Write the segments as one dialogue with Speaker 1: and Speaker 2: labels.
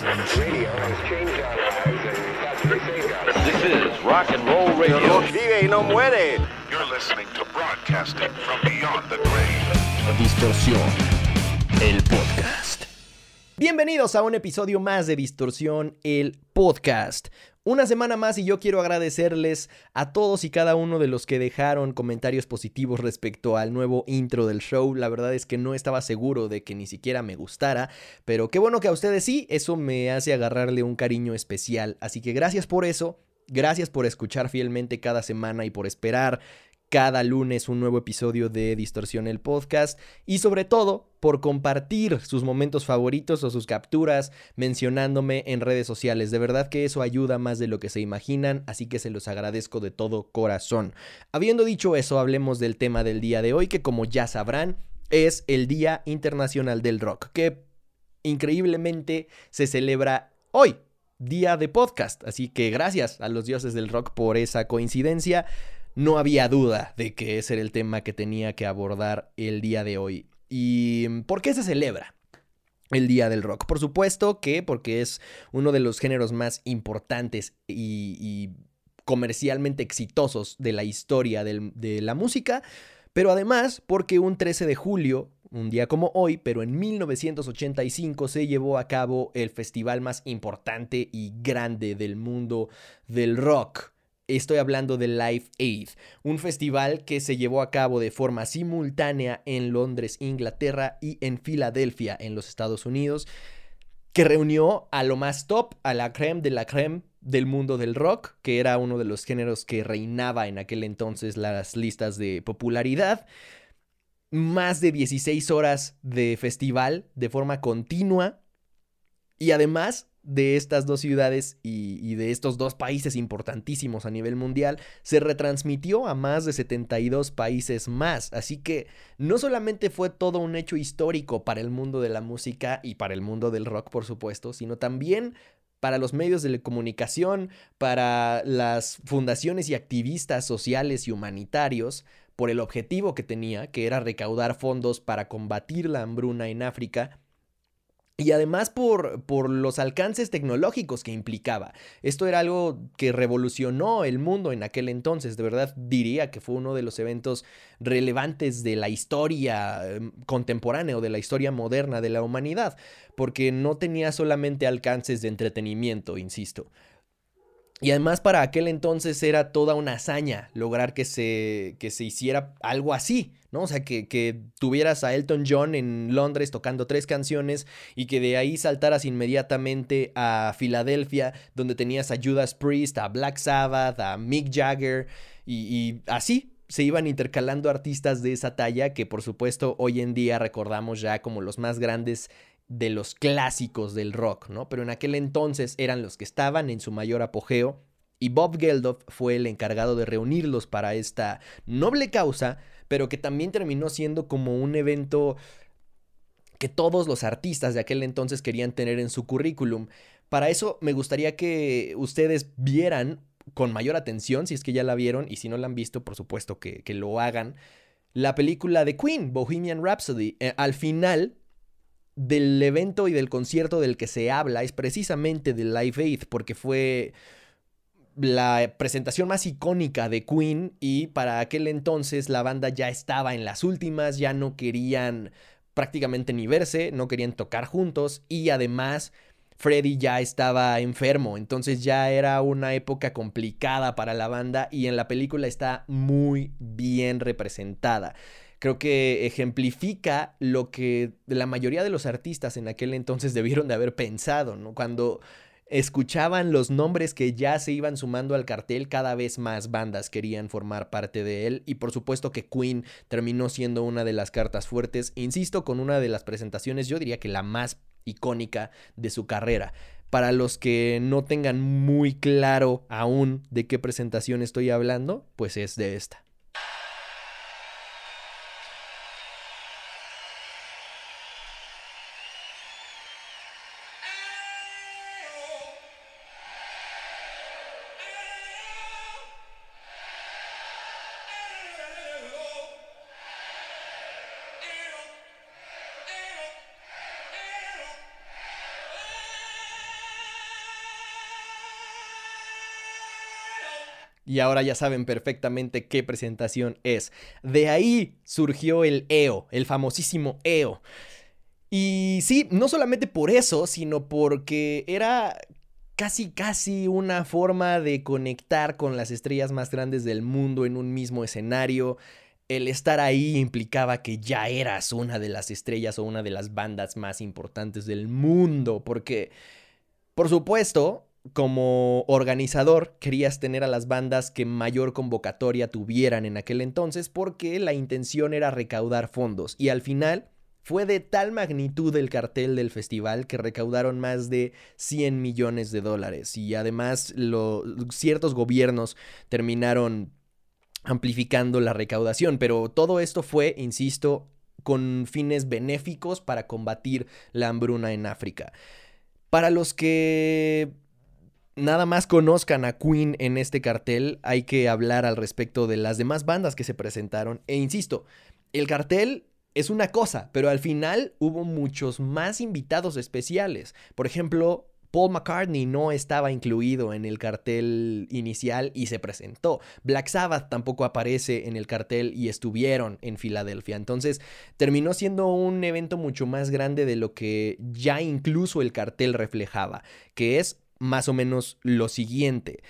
Speaker 1: This is rock and roll radio.
Speaker 2: Vive no muere.
Speaker 3: You're listening to broadcasting from beyond the grave.
Speaker 4: Distorsión, el podcast.
Speaker 5: Bienvenidos a un episodio más de Distorsión, el podcast. Una semana más y yo quiero agradecerles a todos y cada uno de los que dejaron comentarios positivos respecto al nuevo intro del show. La verdad es que no estaba seguro de que ni siquiera me gustara, pero qué bueno que a ustedes sí, eso me hace agarrarle un cariño especial. Así que gracias por eso, gracias por escuchar fielmente cada semana y por esperar cada lunes un nuevo episodio de Distorsión el Podcast y sobre todo por compartir sus momentos favoritos o sus capturas mencionándome en redes sociales. De verdad que eso ayuda más de lo que se imaginan, así que se los agradezco de todo corazón. Habiendo dicho eso, hablemos del tema del día de hoy, que como ya sabrán, es el Día Internacional del Rock, que increíblemente se celebra hoy, día de podcast. Así que gracias a los dioses del rock por esa coincidencia no había duda de que ese era el tema que tenía que abordar el día de hoy. ¿Y por qué se celebra? El Día del Rock. Por supuesto que porque es uno de los géneros más importantes y, comercialmente exitosos de la historia de la música, pero además porque un 13 de julio, un día como hoy, pero en 1985 se llevó a cabo el festival más importante y grande del mundo del rock. Estoy hablando de Live Aid, un festival que se llevó a cabo de forma simultánea en Londres, Inglaterra y en Filadelfia, en los Estados Unidos, que reunió a lo más top, a la creme de la creme del mundo del rock, que era uno de los géneros que reinaba en aquel entonces las listas de popularidad. Más de 16 horas de festival de forma continua. Y además de estas dos ciudades y, de estos dos países importantísimos a nivel mundial se retransmitió a más de 72 países más. Así que no solamente fue todo un hecho histórico para el mundo de la música y para el mundo del rock, por supuesto, sino también para los medios de comunicación, para las fundaciones y activistas sociales y humanitarios, por el objetivo que tenía, que era recaudar fondos para combatir la hambruna en África y además por, por, los alcances tecnológicos que implicaba. Esto era algo que revolucionó el mundo en aquel entonces. De verdad diría que fue uno de los eventos relevantes de la historia em, contemporánea o de la historia moderna de la humanidad. Porque no tenía solamente alcances de entretenimiento, insisto. Y además para aquel entonces era toda una hazaña lograr que se, que se hiciera algo así, ¿no? O sea, que, que, tuvieras a Elton John en Londres tocando tres canciones y que de ahí saltaras inmediatamente a Filadelfia, donde tenías a Judas Priest, a Black Sabbath, a Mick Jagger y, y así. Se iban intercalando artistas de esa talla que por supuesto hoy en día recordamos ya como los más grandes de los clásicos del rock, ¿no? Pero en aquel entonces eran los que estaban en su mayor apogeo y Bob Geldof fue el encargado de reunirlos para esta noble causa, pero que también terminó siendo como un evento que todos los artistas de aquel entonces querían tener en su currículum. Para eso me gustaría que ustedes vieran con mayor atención, si es que ya la vieron, y si no la han visto, por supuesto que, lo hagan, la película de Queen, Bohemian Rhapsody. Eh, al final del evento y del concierto del que se habla es precisamente de Live Aid, porque fue la presentación más icónica de Queen y para aquel entonces la banda ya estaba en las últimas, ya no querían prácticamente ni verse, no querían tocar juntos y además Freddie ya estaba enfermo, entonces ya era una época complicada para la banda y en la película está muy bien representada creo que ejemplifica lo que la mayoría de los artistas en aquel entonces debieron de haber pensado, ¿no? Cuando escuchaban los nombres que ya se iban sumando al cartel, cada vez más bandas querían formar parte de él y por supuesto que Queen terminó siendo una de las cartas fuertes, insisto, con una de las presentaciones, yo diría que la más icónica de su carrera. Para los que no tengan muy claro aún de qué presentación estoy hablando, pues es de esta. Y ahora ya saben perfectamente qué presentación es. De ahí surgió el EO, el famosísimo EO. Y sí, no solamente por eso, sino porque era casi casi una forma de conectar con las estrellas más grandes del mundo en un mismo escenario. El estar ahí implicaba que ya eras una de las estrellas o una de las bandas más importantes del mundo, porque, por supuesto, como organizador querías tener a las bandas que mayor convocatoria tuvieran en aquel entonces porque la intención era recaudar fondos. Y al final fue de tal magnitud el cartel del festival que recaudaron más de 100 millones de dólares. Y además ciertos gobiernos terminaron amplificando la recaudación, pero todo esto fue, insisto, con fines benéficos para combatir la hambruna en África. Para los que nada más conozcan a Queen en este cartel, hay que hablar al respecto de las demás bandas que se presentaron. E insisto, el cartel es una cosa, pero al final hubo muchos más invitados especiales. Por ejemplo, Paul McCartney no estaba incluido en el cartel inicial y se presentó. Black Sabbath tampoco aparece en el cartel y estuvieron en Filadelfia. Entonces terminó siendo un evento mucho más grande de lo que ya incluso el cartel reflejaba, que es más o menos lo siguiente.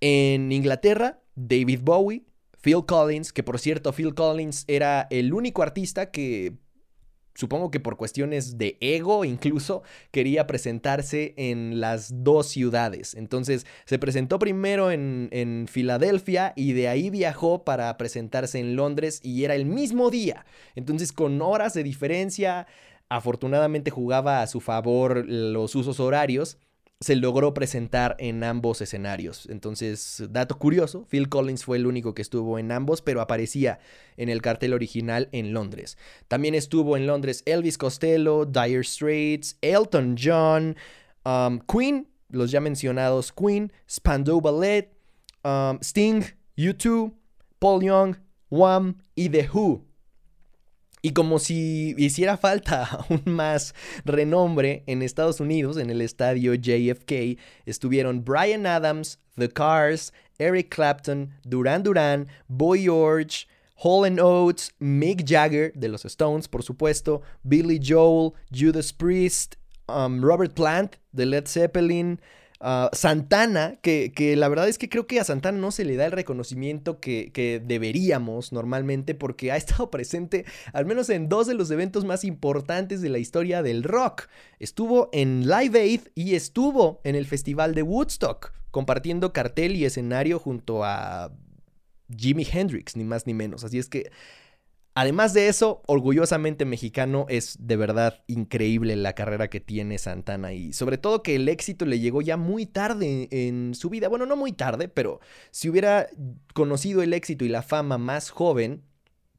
Speaker 5: En Inglaterra, David Bowie, Phil Collins, que por cierto Phil Collins era el único artista que supongo que por cuestiones de ego incluso, quería presentarse en las dos ciudades. Entonces se presentó primero en, en, Filadelfia y de ahí viajó para presentarse en Londres y era el mismo día. Entonces con horas de diferencia, afortunadamente jugaba a su favor los usos horarios se logró presentar en ambos escenarios. Entonces, dato curioso, Phil Collins fue el único que estuvo en ambos, pero aparecía en el cartel original en Londres. También estuvo en Londres Elvis Costello, Dire Straits, Elton John, um, Queen, los ya mencionados Queen, Spandau Ballet, um, Sting, U2, Paul Young, Wham y The Who. Y como si hiciera falta aún más renombre en Estados Unidos, en el estadio JFK, estuvieron Brian Adams, The Cars, Eric Clapton, Duran Duran, Boy George, Hall Oates, Mick Jagger de los Stones, por supuesto, Billy Joel, Judas Priest, um, Robert Plant de Led Zeppelin, Santana, que, la verdad es que creo que a Santana no se le da el reconocimiento que, que, deberíamos normalmente porque ha estado presente al menos en dos de los eventos más importantes de la historia del rock. Estuvo en Live Aid y estuvo en el Festival de Woodstock, compartiendo cartel y escenario junto a Jimi Hendrix, ni más ni menos. Así es que Además de eso, orgullosamente mexicano, es de verdad increíble la carrera que tiene Santana y sobre todo que el éxito le llegó ya muy tarde en su vida. Bueno, no muy tarde, pero si hubiera conocido el éxito y la fama más joven,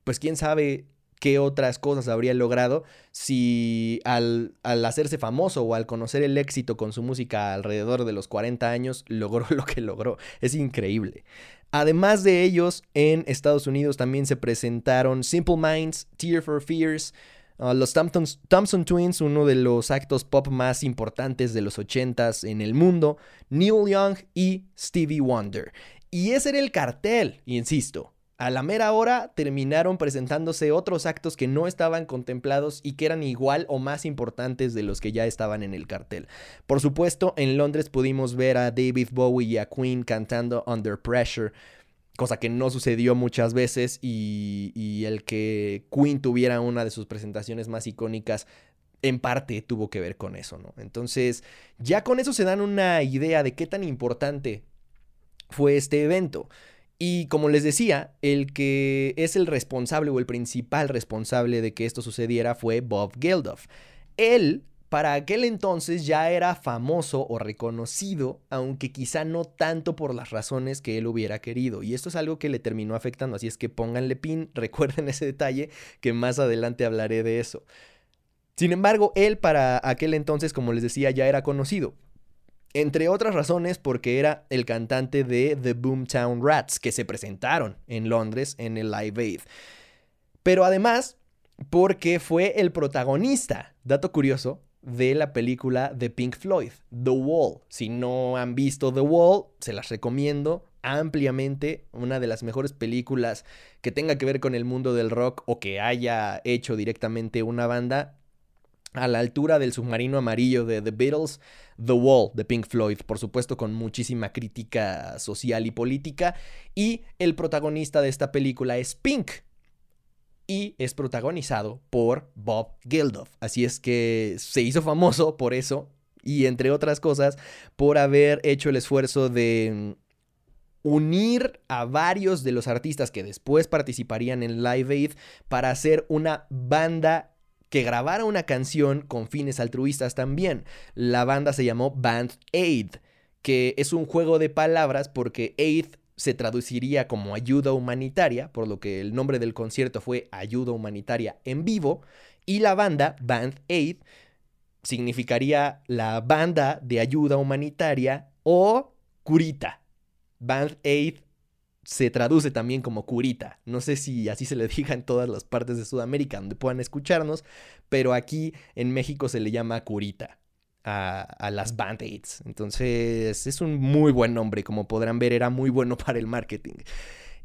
Speaker 5: pues quién sabe qué otras cosas habría logrado si al, al, hacerse famoso o al conocer el éxito con su música alrededor de los 40 años logró lo que logró. Es increíble. Además de ellos, en Estados Unidos también se presentaron Simple Minds, Tear for Fears, uh, los Thompson, Twins, uno de los actos pop más importantes de los 80s en el mundo, Neil Young y Stevie Wonder. Y ese era el cartel, insisto. A la mera hora terminaron presentándose otros actos que no estaban contemplados y que eran igual o más importantes de los que ya estaban en el cartel. Por supuesto, en Londres pudimos ver a David Bowie y a Queen cantando Under Pressure, cosa que no sucedió muchas veces y, el que Queen tuviera una de sus presentaciones más icónicas en parte tuvo que ver con eso, ¿no? Entonces, ya con eso se dan una idea de qué tan importante fue este evento. Y como les decía, el que es el responsable o el principal responsable de que esto sucediera fue Bob Geldof. Él, para aquel entonces, ya era famoso o reconocido, aunque quizá no tanto por las razones que él hubiera querido. Y esto es algo que le terminó afectando, así es que pónganle pin, recuerden ese detalle, que más adelante hablaré de eso. Sin embargo, él para aquel entonces, como les decía, ya era conocido. Entre otras razones porque era el cantante de The Boomtown Rats que se presentaron en Londres en el Live Aid. Pero además porque fue el protagonista, dato curioso, de la película de Pink Floyd, The Wall. Si no han visto The Wall, se las recomiendo ampliamente, una de las mejores películas que tenga que ver con el mundo del rock o que haya hecho directamente una banda a la altura del submarino amarillo de The Beatles, The Wall de Pink Floyd, por supuesto con muchísima crítica social y política, y el protagonista de esta película es Pink, y es protagonizado por Bob Geldof. Así es que se hizo famoso por eso y entre otras cosas por haber hecho el esfuerzo de unir a varios de los artistas que después participarían en Live Aid para hacer una banda que grabara una canción con fines altruistas también. La banda se llamó Band Aid, que es un juego de palabras porque Aid se traduciría como ayuda humanitaria, por lo que el nombre del concierto fue Ayuda Humanitaria en vivo, y la banda Band Aid significaría la banda de ayuda humanitaria o curita. Band Aid se traduce también como curita. No sé si así se le diga en todas las partes de Sudamérica donde puedan escucharnos, pero aquí en México se le llama curita a, las Band-Aids. Entonces es un muy buen nombre, como podrán ver, era muy bueno para el marketing.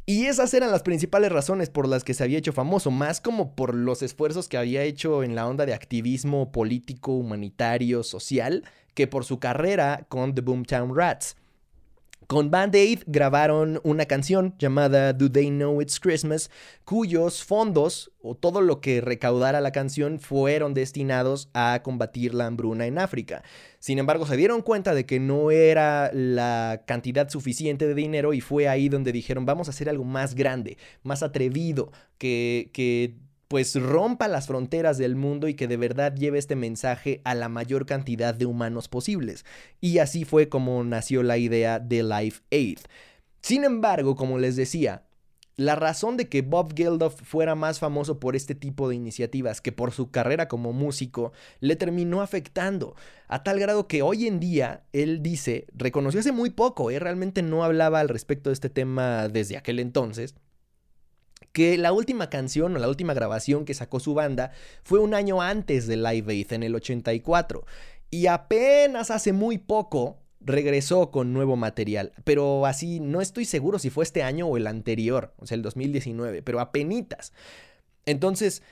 Speaker 5: Y esas eran las principales razones por las que se había hecho famoso, más como por los esfuerzos que había hecho en la onda de activismo político, humanitario, social, que por su carrera con The Boomtown Rats. Con Band Aid grabaron una canción llamada Do They Know It's Christmas, cuyos fondos o todo lo que recaudara la canción fueron destinados a combatir la hambruna en África. Sin embargo, se dieron cuenta de que no era la cantidad suficiente de dinero y fue ahí donde dijeron vamos a hacer algo más grande, más atrevido, que, que pues rompa las fronteras del mundo y que de verdad lleve este mensaje a la mayor cantidad de humanos posibles. Y así fue como nació la idea de Life Aid. Sin embargo, como les decía, la razón de que Bob Geldof fuera más famoso por este tipo de iniciativas que por su carrera como músico le terminó afectando, a tal grado que hoy en día él dice, reconoció hace muy poco, ¿eh? realmente no hablaba al respecto de este tema desde aquel entonces, que la última canción o la última grabación que sacó su banda fue un año antes de Live Aid, en el 84. Y apenas hace muy poco regresó con nuevo material. Pero así, no estoy seguro si fue este año o el anterior, o sea, el 2019, pero apenitas. Entonces,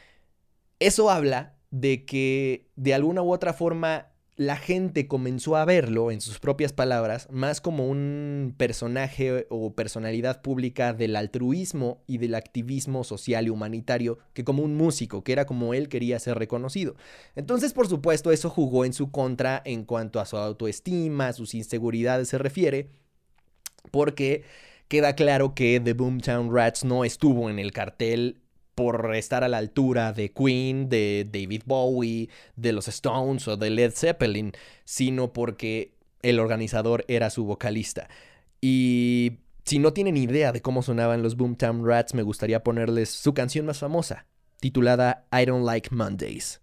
Speaker 5: eso habla de que de alguna u otra forma la gente comenzó a verlo, en sus propias palabras, más como un personaje o personalidad pública del altruismo y del activismo social y humanitario que como un músico, que era como él quería ser reconocido. Entonces, por supuesto, eso jugó en su contra en cuanto a su autoestima, a sus inseguridades se refiere, porque queda claro que The Boomtown Rats no estuvo en el cartel por estar a la altura de Queen, de David Bowie, de los Stones o de Led Zeppelin, sino porque el organizador era su vocalista. Y si no tienen idea de cómo sonaban los Boomtown Rats, me gustaría ponerles su canción más famosa, titulada I Don't Like Mondays.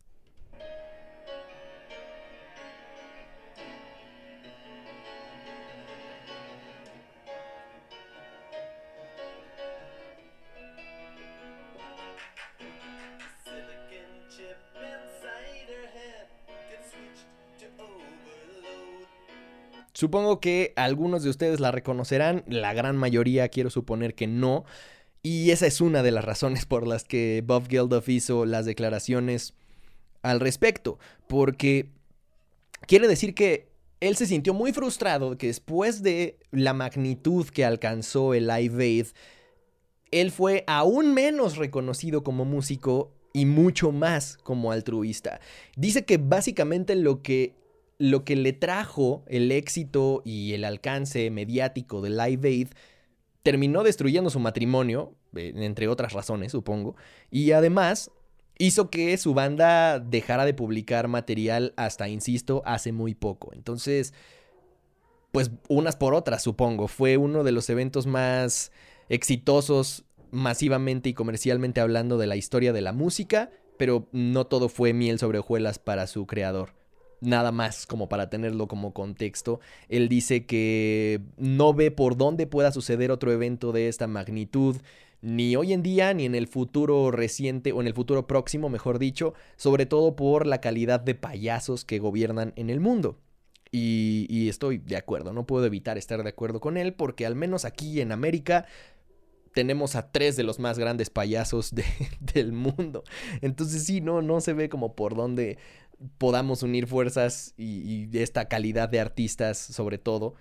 Speaker 5: Supongo que algunos de ustedes la reconocerán, la gran mayoría quiero suponer que no. Y esa es una de las razones por las que Bob Geldof hizo las declaraciones al respecto. Porque quiere decir que él se sintió muy frustrado que después de la magnitud que alcanzó el Live Aid, él fue aún menos reconocido como músico y mucho más como altruista. Dice que básicamente lo que lo que le trajo el éxito y el alcance mediático de Live Aid terminó destruyendo su matrimonio, eh, entre otras razones, supongo, y además hizo que su banda dejara de publicar material hasta, insisto, hace muy poco. Entonces, pues unas por otras, supongo. Fue uno de los eventos más exitosos masivamente y comercialmente hablando de la historia de la música, pero no todo fue miel sobre hojuelas para su creador nada más como para tenerlo como contexto. Él dice que no ve por dónde pueda suceder otro evento de esta magnitud, ni hoy en día, ni en el futuro reciente, o en el futuro próximo, mejor dicho, sobre todo por la calidad de payasos que gobiernan en el mundo. Y, estoy de acuerdo, no puedo evitar estar de acuerdo con él porque al menos aquí en América tenemos a tres de los más grandes payasos de- del mundo. Entonces sí, no, no se ve como por dónde podamos unir fuerzas y, esta calidad de artistas sobre todo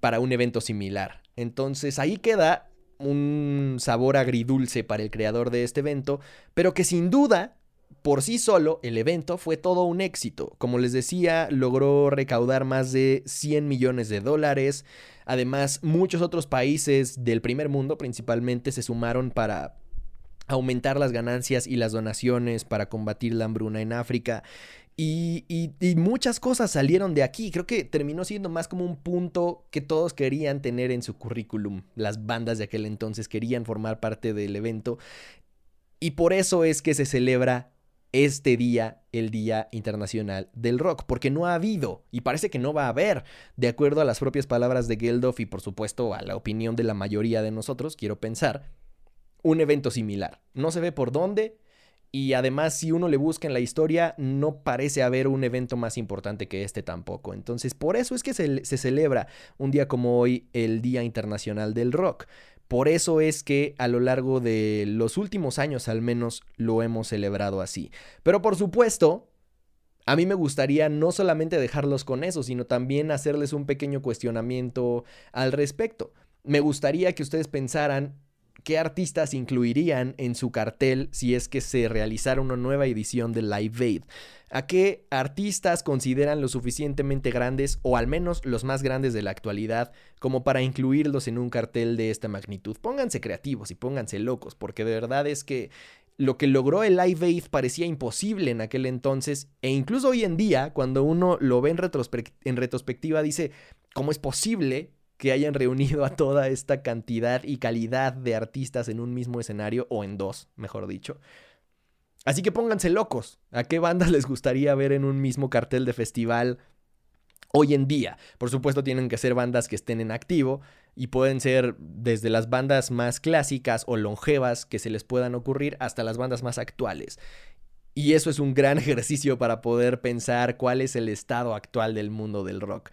Speaker 5: para un evento similar. Entonces ahí queda un sabor agridulce para el creador de este evento, pero que sin duda, por sí solo, el evento fue todo un éxito. Como les decía, logró recaudar más de 100 millones de dólares. Además, muchos otros países del primer mundo principalmente se sumaron para aumentar las ganancias y las donaciones para combatir la hambruna en África. Y, muchas cosas salieron de aquí. Creo que terminó siendo más como un punto que todos querían tener en su currículum. Las bandas de aquel entonces querían formar parte del evento. Y por eso es que se celebra este día, el Día Internacional del Rock, porque no ha habido y parece que no va a haber, de acuerdo a las propias palabras de Geldof y por supuesto a la opinión de la mayoría de nosotros, quiero pensar, un evento similar. No se ve por dónde y además si uno le busca en la historia no parece haber un evento más importante que este tampoco. Entonces por eso es que se, se celebra un día como hoy el Día Internacional del Rock. Por eso es que a lo largo de los últimos años al menos lo hemos celebrado así. Pero por supuesto, a mí me gustaría no solamente dejarlos con eso, sino también hacerles un pequeño cuestionamiento al respecto. Me gustaría que ustedes pensaran qué artistas incluirían en su cartel si es que se realizara una nueva edición de Live Aid. ¿A qué artistas consideran lo suficientemente grandes o al menos los más grandes de la actualidad como para incluirlos en un cartel de esta magnitud? Pónganse creativos y pónganse locos porque de verdad es que lo que logró el Live Aid parecía imposible en aquel entonces e incluso hoy en día cuando uno lo ve en, en retrospectiva dice, ¿cómo es posible que hayan reunido a toda esta cantidad y calidad de artistas en un mismo escenario, o en dos, mejor dicho. Así que pónganse locos. ¿A qué bandas les gustaría ver en un mismo cartel de festival hoy en día? Por supuesto tienen que ser bandas que estén en activo y pueden ser desde las bandas más clásicas o longevas que se les puedan ocurrir hasta las bandas más actuales. Y eso es un gran ejercicio para poder pensar cuál es el estado actual del mundo del rock.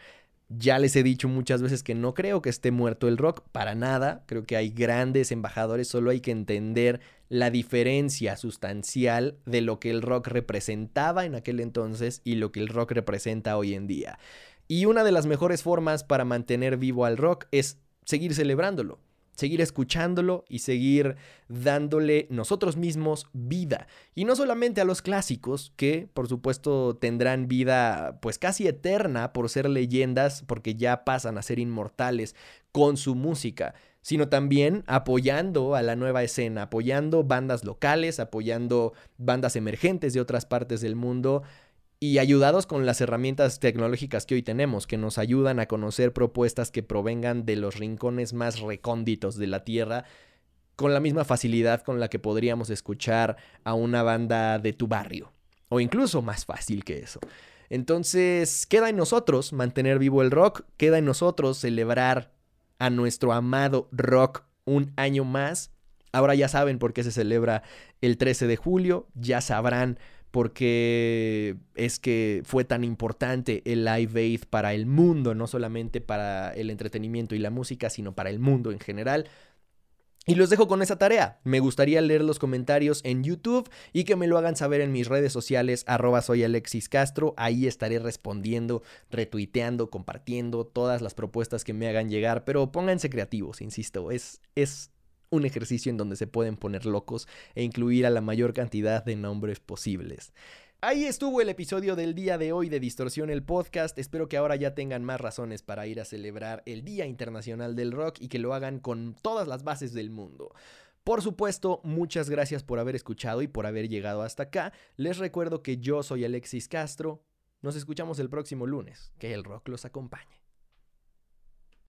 Speaker 5: Ya les he dicho muchas veces que no creo que esté muerto el rock, para nada. Creo que hay grandes embajadores, solo hay que entender la diferencia sustancial de lo que el rock representaba en aquel entonces y lo que el rock representa hoy en día. Y una de las mejores formas para mantener vivo al rock es seguir celebrándolo, seguir escuchándolo y seguir dándole nosotros mismos vida. Y no solamente a los clásicos, que por supuesto tendrán vida pues casi eterna por ser leyendas, porque ya pasan a ser inmortales con su música, sino también apoyando a la nueva escena, apoyando bandas locales, apoyando bandas emergentes de otras partes del mundo y ayudados con las herramientas tecnológicas que hoy tenemos, que nos ayudan a conocer propuestas que provengan de los rincones más recónditos de la Tierra, con la misma facilidad con la que podríamos escuchar a una banda de tu barrio, o incluso más fácil que eso. Entonces, queda en nosotros mantener vivo el rock, queda en nosotros celebrar a nuestro amado rock un año más. Ahora ya saben por qué se celebra el 13 de julio, ya sabrán porque es que fue tan importante el Live Aid para el mundo, no solamente para el entretenimiento y la música, sino para el mundo en general. Y los dejo con esa tarea. Me gustaría leer los comentarios en YouTube y que me lo hagan saber en mis redes sociales, arroba soy Alexis Castro. Ahí estaré respondiendo, retuiteando, compartiendo todas las propuestas que me hagan llegar. Pero pónganse creativos, insisto, es, es un ejercicio en donde se pueden poner locos e incluir a la mayor cantidad de nombres posibles. Ahí estuvo el episodio del día de hoy de Distorsión el Podcast. Espero que ahora ya tengan más razones para ir a celebrar el Día Internacional del Rock y que lo hagan con todas las bases del mundo. Por supuesto, muchas gracias por haber escuchado y por haber llegado hasta acá. Les recuerdo que yo soy Alexis Castro. Nos escuchamos el próximo lunes. Que el rock los acompañe.